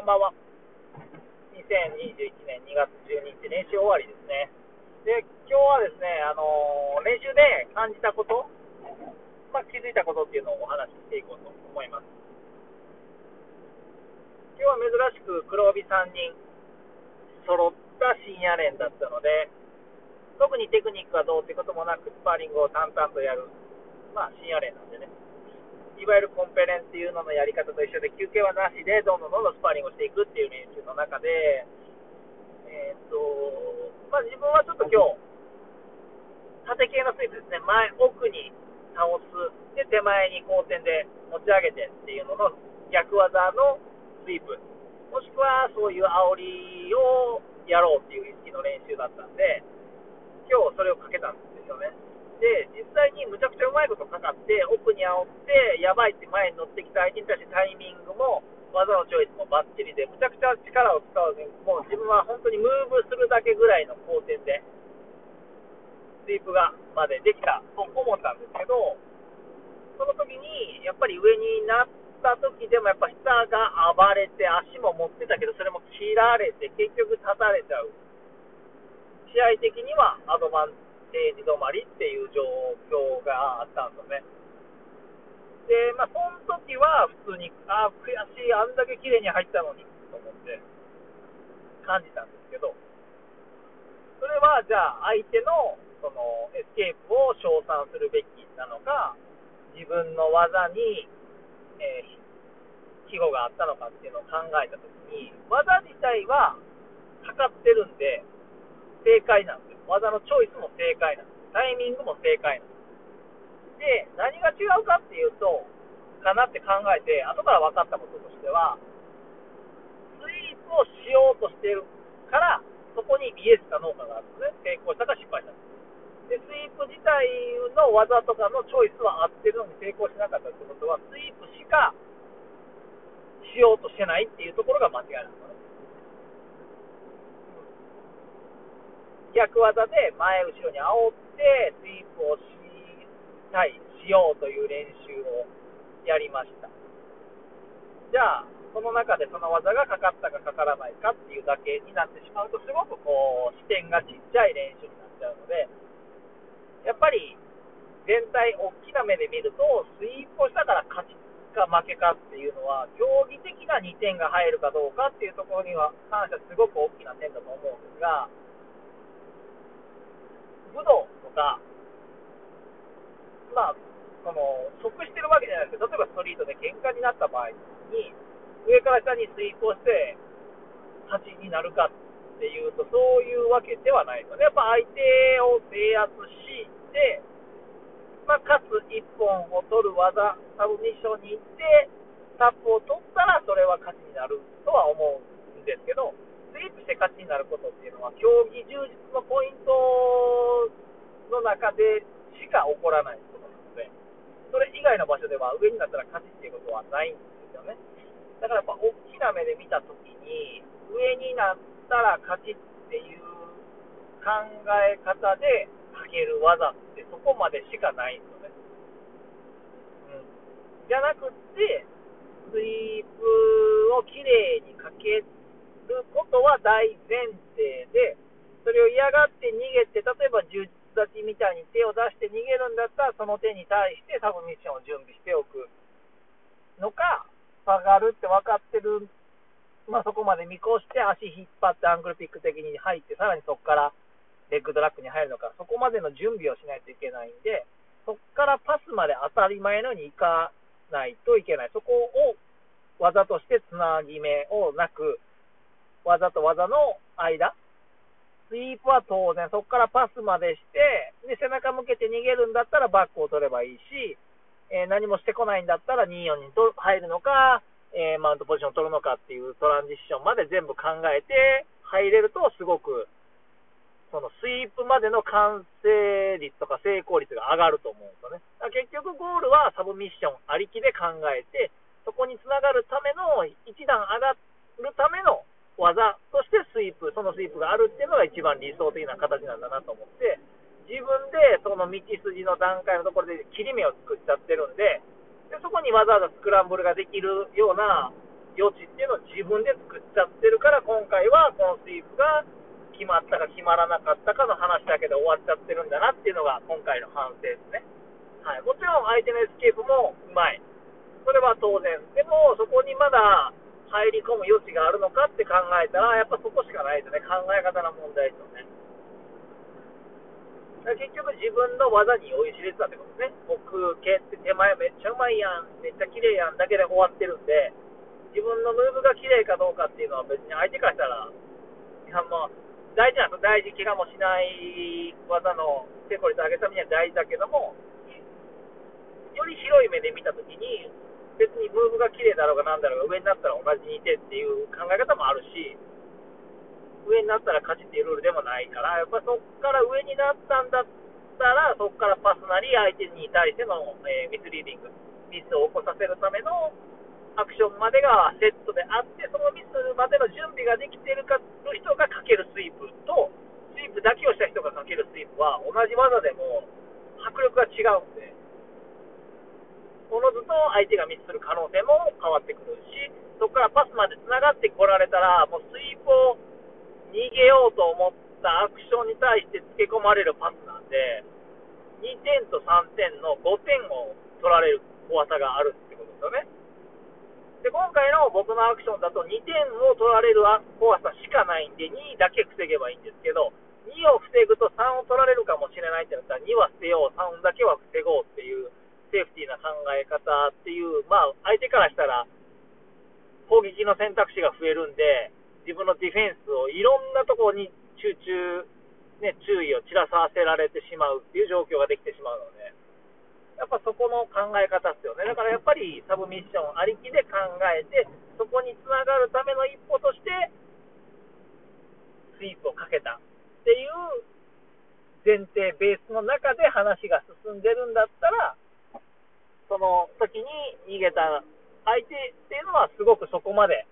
こんばんは。2021年2月12日、練習終わりですね。で、今日はですね、あのー練習で感じたこと、まあ、気づいたことっていうのをお話ししていこうと思います。今日は珍しく黒帯3人揃った深夜練だったので、特にテクニックはどうってこともなく、スパーリングを淡々とやる、まあ、深夜練なんでね。いわゆるコンペレンっていうののやり方と一緒で休憩はなしでどんどんどんどんスパーリングをしていくっていう練習の中で、えーっとまあ、自分はちょっと今日縦系のスイープですね。前奥に倒す。で手前に後転で持ち上げてっていうのの逆技のスイープ。もしくはそういう煽りをやろうっていう意識の練習だったんで今日それをかけたんですよね。で、実際にむちゃくちゃうまいことかかって、奥に煽って、やばいって前に乗ってきた相手に対してタイミングも、技のチョイスもバッチリで、むちゃくちゃ力を使わずに、もう自分は本当にムーブするだけぐらいの後転で、スイープがまでできたと思ったんですけど、その時に、やっぱり上になった時でも、やっぱ下が暴れて、足も持ってたけど、それも切られて、結局立たれちゃう。試合的にはアドバン定時止まりっていう状況があったんですよね。で、まあ、その時は普通に、ああ、悔しい、あんだけ綺麗に入ったのにと思って感じたんですけど、それはじゃあ相手のそのエスケープを称賛するべきなのか、自分の技に、えー、季語があったのかっていうのを考えたときに、技自体はかかってるんで、正解なんです。技のチョイスも正解なんです。タイミングも正解なんです。で、何が違うかっていうと、かなって考えて、後から分かったこととしては、スイープをしようとしてるから、そこにイエスかノーかがあるんですね。成功したか失敗したか。で、スイープ自体の技とかのチョイスは合ってるのに成功しなかったってことは、スイープしかしようとしてないっていうところが間違いなんですよね。逆技で前後ろに煽ってスイープをしたい、しようという練習をやりました。じゃあ、その中でその技がかかったかかからないかっていうだけになってしまうと、すごくこう、視点がちっちゃい練習になっちゃうので、やっぱり全体、大きな目で見ると、スイープをしたから勝ちか負けかっていうのは、競技的な2点が入るかどうかっていうところには関してはすごく大きな点だと思うんですが、武道とか、まあ、その、即してるわけじゃないですけど、例えばストリートで喧嘩になった場合に、上から下にスイープをして、勝ちになるかっていうと、そういうわけではないので。やっぱ相手を制圧して、まあ、かつ1本を取る技、サブミッションに行って、タップを取ったら、それは勝ちになるとは思うんですけど、スイープして勝ちになることっていうのは、競技充実のポイントの中でしか起こらないことなので、それ以外の場所では上になったら勝ちっていうことはないんですよね。だからやっぱ大きな目で見たときに、上になったら勝ちっていう考え方でかける技ってそこまでしかないんですよね。うん。じゃなくって、スイープをきれいにかけることは大前提で、それを嫌がって逃げて、例えば十立ちみたいに手を出して逃げるんだったら、その手に対してサブミッションを準備しておくのか、下がるって分かってる、まあ、そこまで見越して足引っ張ってアングルピック的に入って、さらにそこからレッグドラッグに入るのか、そこまでの準備をしないといけないんで、そこからパスまで当たり前のように行かないといけない。そこを技としてつなぎ目をなく、技と技の間、スイープは当然、そこからパスまでして、で、背中向けて逃げるんだったらバックを取ればいいし、えー、何もしてこないんだったら2-4にと入るのか、えー、マウントポジションを取るのかっていうトランジションまで全部考えて入れるとすごく、そのスイープまでの完成率とか成功率が上がると思うんですよね。結局ゴールはサブミッションありきで考えて、そこにつながるための、一段上がるための技としてスイープ、そのスイープがあるっていうのが一番理想的な形なんだなと思って、自分でその道筋の段階のところで切り目を作っちゃってるんで、でそこにわざわざスクランブルができるような余地っていうのを自分で作っちゃってるから、今回はこのスイープが決まったか決まらなかったかの話だけで終わっちゃってるんだなっていうのが今回の反省ですね。はい、もちろん相手のエスケープもうまい。それは当然。でも、そこにまだ入り込む余地があるのかって考えたら、やっぱそこしかないですね。考え方の問題ですよね。結局自分の技に酔いしれてたってことですね。僕、毛って手前めっちゃうまいやん、めっちゃ綺麗やんだけで終わってるんで、自分のムーブが綺麗かどうかっていうのは別に相手からしたら、いやもう大事なんです大事、怪我もしない技の成功率上げためには大事だけども、より広い目で見たときに、別にムーブが綺麗だろうがなんだろうが、上になったら同じにいてっていう考え方もあるし、上になったら勝ちっていうルールでもないから、やっぱそこから上になったんだったら、そこからパスなり相手に対しての、えー、ミスリーディング、ミスを起こさせるためのアクションまでがセットであって、そのミスまでの準備ができてるかの人がかけるスイープと、スイープだけをした人がかけるスイープは、同じ技でも迫力が違うんで、おのずと相手がミスする可能性も変わってくるし、そこからパスまでつながってこられたら、もうスイープを逃げようと思ったアクションに対して付け込まれるパスなんで、2点と3点の5点を取られる怖さがあるってことですよね。で、今回の僕のアクションだと2点を取られる怖さしかないんで、2だけ防げばいいんですけど、2を防ぐと3を取られるかもしれないってなったら、2は捨てよう、3だけは防ごうっていうセーフティーな考え方っていう、まあ、相手からしたら、攻撃の選択肢が増えるんで、自分のディフェンスをいろんなところに集中、ね、注意を散らさせられてしまうっていう状況ができてしまうので、やっぱそこの考え方ですよね。だからやっぱりサブミッションありきで考えて、そこにつながるための一歩として、スイープをかけたっていう前提、ベースの中で話が進んでるんだったら、その時に逃げた相手っていうのはすごくそこまで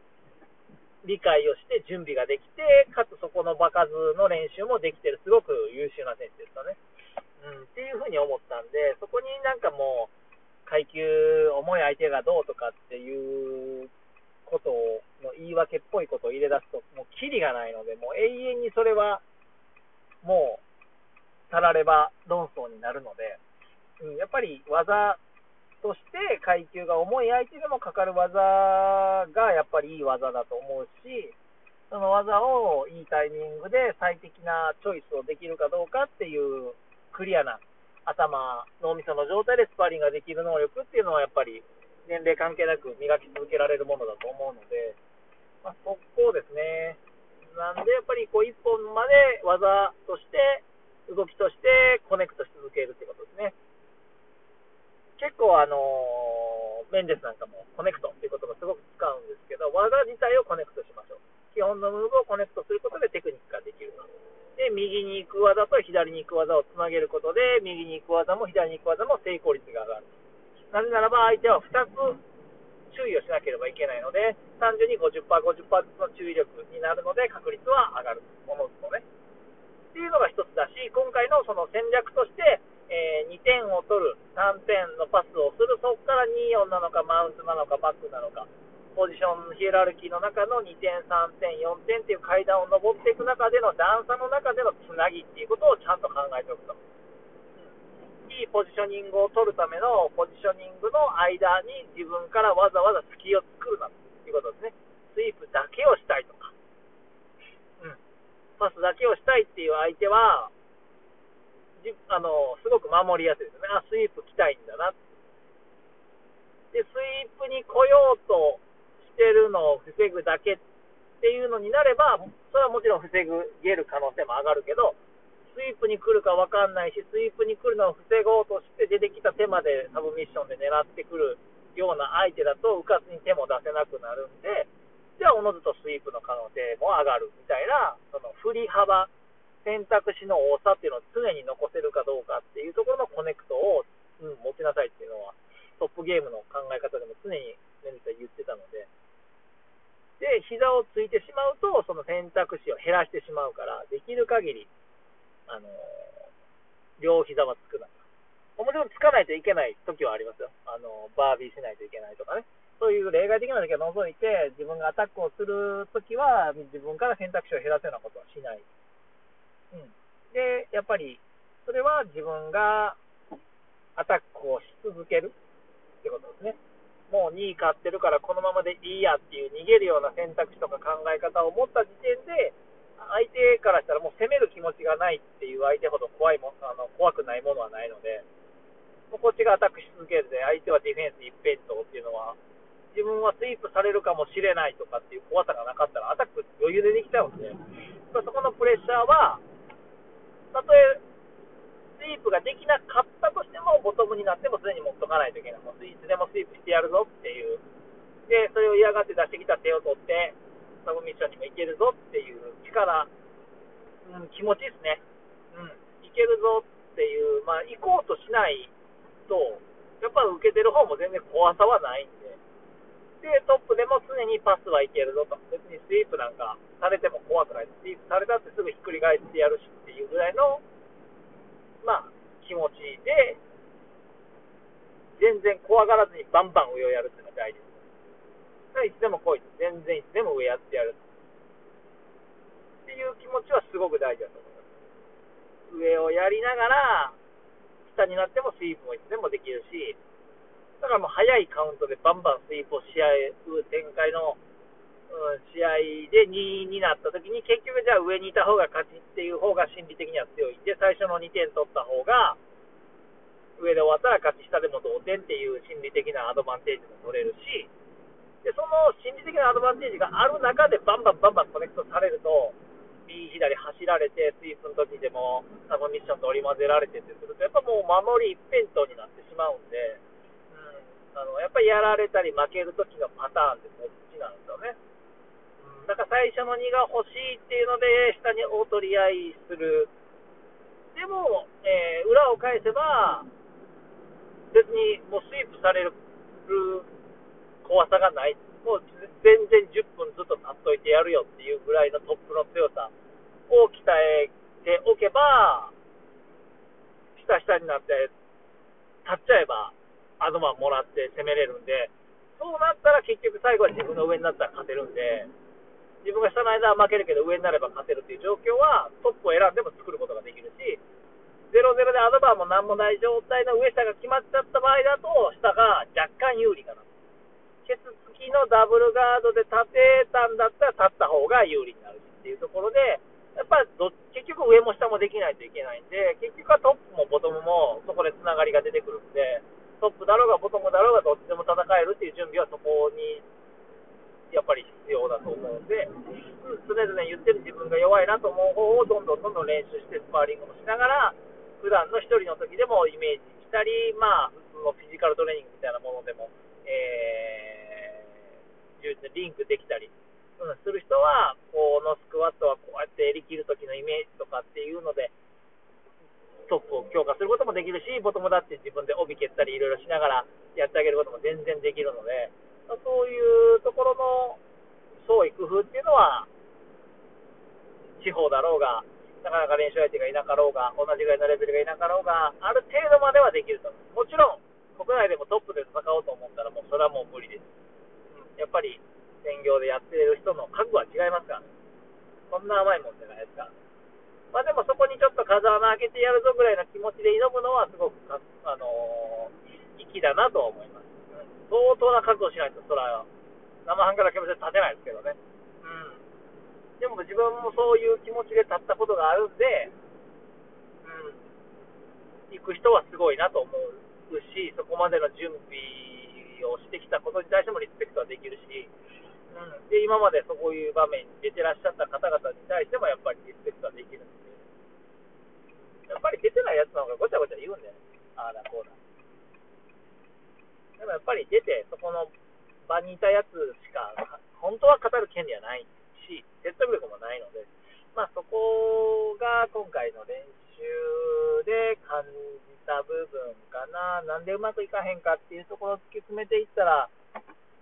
理解をして準備ができて、かつそこの場数の練習もできてる、すごく優秀な選手ですよね。うん、っていうふうに思ったんで、そこになんかもう、階級、重い相手がどうとかっていうことの言い訳っぽいことを入れ出すと、もうキリがないので、もう永遠にそれは、もう、たられば論争になるので、うん、やっぱり技として階級が重い相手でもかかる技がやっぱりいい技だと思うし、その技をいいタイミングで最適なチョイスをできるかどうかっていうクリアな頭、脳みその状態でスパーリングができる能力っていうのはやっぱり年齢関係なく磨き続けられるものだと思うので、まあ、そこですね。なんでやっぱりこう一本まで技として、動きとして connect し続けるってことですね。結構あのメンデスなんかも connect っていう言葉すごく使うんですけど、技自体を connect しましょう。基本のムーブを connect することでテクニックができると。で、右に行く技と左に行く技をつなげることで、右に行く技も左に行く技も成功率が上がる。なぜならば相手は2つ注意をしなければいけないので、単純に50%、50%ずつの注意力になるので、確率は上がる。ものずとね。っていうのが一つだし、今回のその戦略として、3点のパスをする、そこから2-4なのか、マウントなのか、バックなのか、ポジションヒエラルキーの中の2点、3点、4点っていう階段を上っていく中での段差の中でのつなぎっていうことをちゃんと考えておくと。いいポジショニングを取るためのポジショニングの間に自分からわざわざ隙を作るなということですね。スイープだけをしたいとか、うん、パスだけをしたいっていう相手は、あのすごく守りやすいですね。あ、スイープ来たいんだな。で、スイープに来ようとしてるのを防ぐだけっていうのになれば、それはもちろん防ぐ、げる可能性も上がるけど、スイープに来るか分かんないし、スイープに来るのを防ごうとして出てきた手までサブミッションで狙ってくるような相手だと、うかつに手も出せなくなるんで、じゃあ、おのずとスイープの可能性も上がるみたいな、その振り幅、選択肢の多さっていうのを常に残せるかどうかっていうところの connect を、うん、持ちなさいっていうのは、トップゲームの考え方でも常にメンデスさん言ってたので、で、膝をついてしまうと、その選択肢を減らしてしまうから、できる限り、あのー、両膝はつくな。もちろんつかないといけない時はありますよ。あのー、バービーしないといけないとかね。そういう例外的な時は除いて、自分がアタックをするときは、自分から選択肢を減らすようなことはしない。うん。で、やっぱり、それは自分がアタックをし続けるってことですね。もう2位勝ってるからこのままでいいやっていう逃げるような選択肢とか考え方を持った時点で、相手からしたらもう攻める気持ちがないっていう相手ほど怖いもあの怖くないものはないので、こっちがアタックし続けるで、相手はディフェンス一辺倒っていうのは、自分はスイープされるかもしれないとかっていう怖さがなかったら、アタック余裕でできちゃうんで、そこのプレッシャーは、たとえスイープができなかったとしても、ボトムになっても常に持っとかないといけない。もういつでもスイープしてやるぞっていう。で、それを嫌がって出してきた手を取って、サブミッションにもいけるぞっていう力、うん、気持ちですね。うん、いけるぞっていう、まあ、行こうとしないと、やっぱ受けてる方も全然怖さはないんで、で、トップでも常にパスはいけるぞと、別にスイープなんかされても怖くない、スイープされたってすぐひっくり返ってやるしっていうぐらいの、まあ、気持ちで、全然怖がらずにバンバン上をやるっていうのが大事です。いつでも来い全然いつでも上やってやるっていう気持ちはすごく大事だと思います。上をやりながら、下になってもスイープもいつでもできるし、だからもう早いカウントでバンバンスイープをし合う展開の、うん、試合で2位になった時に結局じゃあ上にいた方が勝ちっていう方が心理的には強い。んで、最初の2点取った方が、上で終わったら勝ち、下でも同点っていう心理的なアドバンテージも取れるし、でその心理的なアドバンテージがある中でバンバンバンバンコネクトされると、右左走られて、スイープの時でもサブミッションと織り交ぜられてってすると、やっぱもう守り一辺倒になってしまうんで、あのやっぱりやられたり負けるときのパターンでこっちなんですよね。うん、だから最初の2が欲しいっていうので、下に大取り合いする。でも、えー、裏を返せば、別にもうスイープされる怖さがない。もう全然10分ずっと立っといてやるよっていうぐらいのトップの強さを鍛えておけば、下下になって、立っちゃえば、アドマンもらって攻めれるんで、そうなったら結局最後は自分の上になったら勝てるんで、自分が下の間は負けるけど上になれば勝てるっていう状況はトップを選んでも作ることができるし、0-0でアドバーも何もない状態の上下が決まっちゃった場合だと、下が若干有利かな。ケツ付きのダブルガードで立てたんだったら立った方が有利になるっていうところで、やっぱど結局上も下もできないといけないんで、結局はトップもボトムもそこでつながりが出てくるんで、トップだろうがボトムだろうがどっちでも戦えるっていう準備はそこにやっぱり必要だと思うんで、うん、常々言ってる自分が弱いなと思う方をどんどんどんどん練習してスパーリングもしながら、普段の1人の時でもイメージしたり、まあ、普通のフィジカルトレーニングみたいなものでも、えーリンクできたり、うん、する人は、このスクワットはこうやって襟切るときのイメージとかっていうので、トップを強化することもできるし、ボトムだって自分で帯蹴ったりいろいろしながらやってあげることも全然できるので、そういうところの創意工夫っていうのは、地方だろうが、なかなか練習相手がいなかろうが、同じぐらいのレベルがいなかろうが、ある程度まではできると。もちろん、国内でもトップで戦おうと思ったら、もうそれはもう無理です。やっぱり専業でやってる人の覚悟は違いますから、そんな甘いもんじゃないですか。まあでもそこにちょっと風穴開けてやるぞぐらいの気持ちで挑むのはすごくあのー、粋だなと思います。うん、相当な覚悟しないと、そら、生半可な気持ちで立てないですけどね。うん。でもそういう気持ちで立ったことがあるんで、うん、行く人はすごいなと思うし、そこまでの準備をしてきたことに対してもリスペクトはできるし、うん、で今までそういう場面に出てらっしゃった方々に対してもやっぱりリスペクトはできるんで、やっぱり出てないやつの方がごちゃごちゃ言うんだよね、ああだこうだ。でもやっぱり出て、そこの場にいたやつしか、本当は語る権利はないし、説得力もないので、まあ、そこが今回の練習で感じた部分かな、なんでうまくいかへんかっていうところを突き詰めていったら、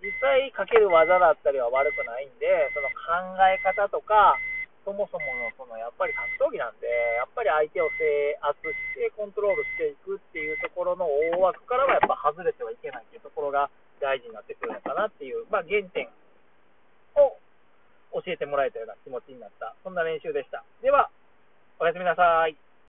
実際かける技だったりは悪くないんで、その考え方とか、そもそものそのやっぱり格闘技なんで、やっぱり相手を制圧してコントロールしていくっていうところの大枠からはやっぱ外れてはいけないっていうところが大事になってくるのかなっていう、まあ、原点を教えてもらえたような気持ちになった、そんな練習でした。では、おやすみなさい。